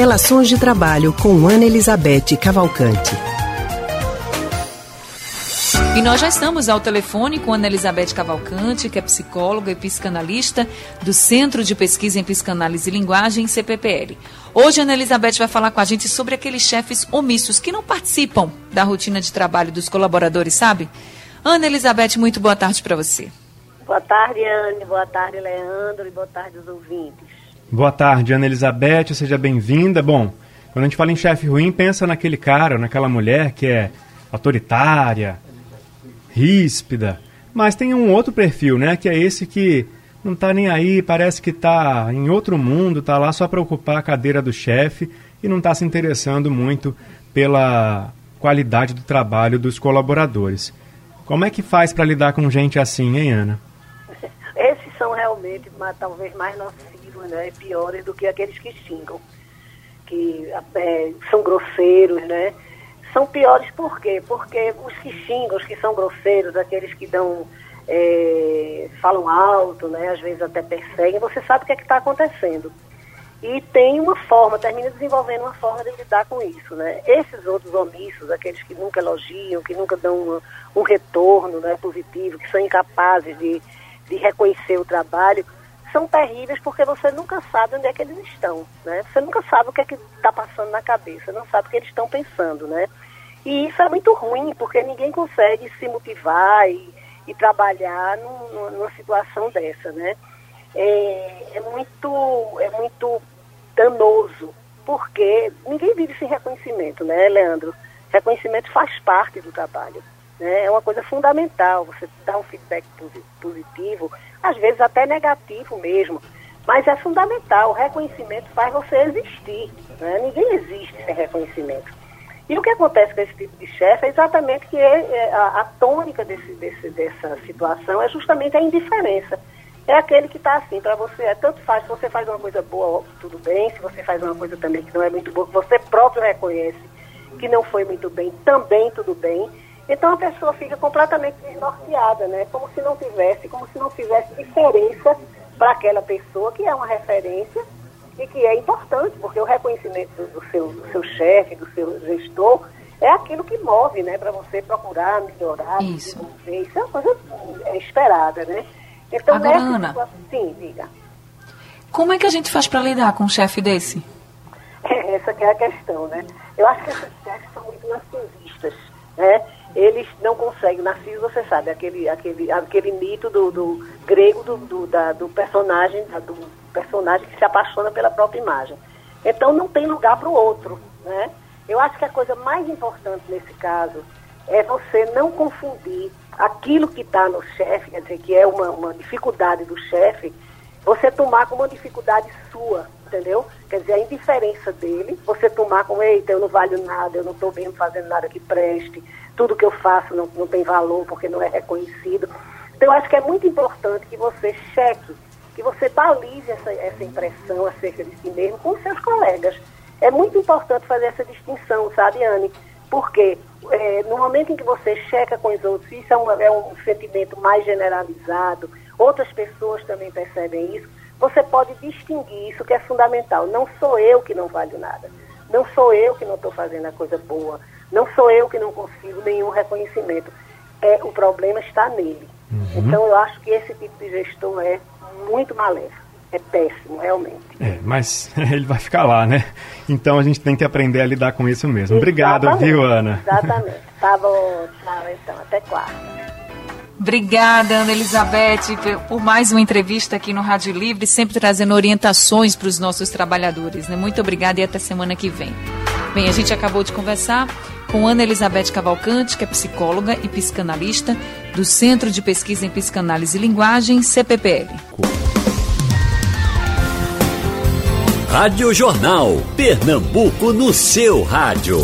Relações de Trabalho com Ana Elizabeth Cavalcante. E nós já estamos ao telefone com Ana Elizabeth Cavalcante, que é psicóloga e psicanalista do Centro de Pesquisa em Psicanálise e Linguagem, CPPL. Hoje, Ana Elizabeth vai falar com a gente sobre aqueles chefes omissos que não participam da rotina de trabalho dos colaboradores, sabe? Ana Elizabeth, muito boa tarde para você. Boa tarde, Anne. Boa tarde, Leandro. E boa tarde, os ouvintes. Boa tarde, Ana Elizabeth. Seja bem-vinda. Bom, quando a gente fala em chefe ruim, pensa naquele cara, naquela mulher que é autoritária, ríspida. Mas tem um outro perfil, né? Que é esse que não tá nem aí, parece que tá em outro mundo, tá lá só para ocupar a cadeira do chefe e não está se interessando muito pela qualidade do trabalho dos colaboradores. Como é que faz para lidar com gente assim, hein, Ana? Esses são realmente talvez mais nocivos, né, piores do que aqueles que xingam, que é, são grosseiros, né? São piores por quê? Porque os que xingam, os que são grosseiros, aqueles que dão é, falam alto, né, às vezes até perseguem, você sabe o que é está acontecendo. E tem uma forma, termina desenvolvendo uma forma de lidar com isso. Né? Esses outros omissos, aqueles que nunca elogiam, que nunca dão uma, um retorno né, positivo, que são incapazes de, de reconhecer o trabalho, são terríveis porque você nunca sabe onde é que eles estão. Né? Você nunca sabe o que é que está passando na cabeça, não sabe o que eles estão pensando. Né? E isso é muito ruim, porque ninguém consegue se motivar e, e trabalhar num, numa situação dessa. Né? É, é, muito, é muito danoso, porque ninguém vive sem reconhecimento, né, Leandro? Reconhecimento faz parte do trabalho. Né? É uma coisa fundamental, você dá um feedback positivo, às vezes até negativo mesmo, mas é fundamental. O reconhecimento faz você existir. Né? Ninguém existe sem reconhecimento. E o que acontece com esse tipo de chefe é exatamente que é, é, a, a tônica desse, desse, dessa situação é justamente a indiferença. É aquele que está assim, para você, é tanto faz, se você faz uma coisa boa, tudo bem, se você faz uma coisa também que não é muito boa, que você próprio reconhece que não foi muito bem, também tudo bem. Então a pessoa fica completamente desnorteada, né? Como se não tivesse, como se não fizesse diferença para aquela pessoa que é uma referência e que é importante, porque o reconhecimento do seu, do seu chefe, do seu gestor, é aquilo que move, né, para você procurar melhorar, isso. Isso é uma coisa é esperada, né? Então, Agora, Ana, situação, sim, diga. Como é que a gente faz para lidar com um chefe desse? É, essa que é a questão, né? Eu acho que esses chefes são muito narcisistas, né? Eles não conseguem, narciso você sabe, aquele, aquele, aquele mito do, do grego do, do, da, do personagem, do personagem que se apaixona pela própria imagem. Então não tem lugar para o outro, né? Eu acho que a coisa mais importante nesse caso é você não confundir aquilo que está no chefe, quer dizer, que é uma, uma dificuldade do chefe, você tomar como uma dificuldade sua, entendeu? Quer dizer, a indiferença dele, você tomar como, eita, eu não valho nada, eu não estou bem fazendo nada que preste, tudo que eu faço não, não tem valor porque não é reconhecido. Então, eu acho que é muito importante que você cheque que você balize essa, essa impressão acerca de si mesmo com seus colegas. É muito importante fazer essa distinção, sabe, Anne? Porque é, no momento em que você checa com os outros, isso é, uma, é um sentimento mais generalizado, outras pessoas também percebem isso, você pode distinguir isso que é fundamental. Não sou eu que não valho nada. Não sou eu que não estou fazendo a coisa boa. Não sou eu que não consigo nenhum reconhecimento. É, o problema está nele. Uhum. Então eu acho que esse tipo de gestor é muito maléfico. É péssimo, realmente. É, mas ele vai ficar lá, né? Então a gente tem que aprender a lidar com isso mesmo. Obrigado, viu, Ana? Exatamente. Tá bom, tchau então. Até quarta. Obrigada, Ana Elizabeth, por mais uma entrevista aqui no Rádio Livre, sempre trazendo orientações para os nossos trabalhadores. Né? Muito obrigada e até semana que vem. Bem, a gente acabou de conversar com Ana Elizabeth Cavalcante, que é psicóloga e psicanalista do Centro de Pesquisa em Psicanálise e Linguagem, CPPL. Rádio Jornal, Pernambuco no seu rádio.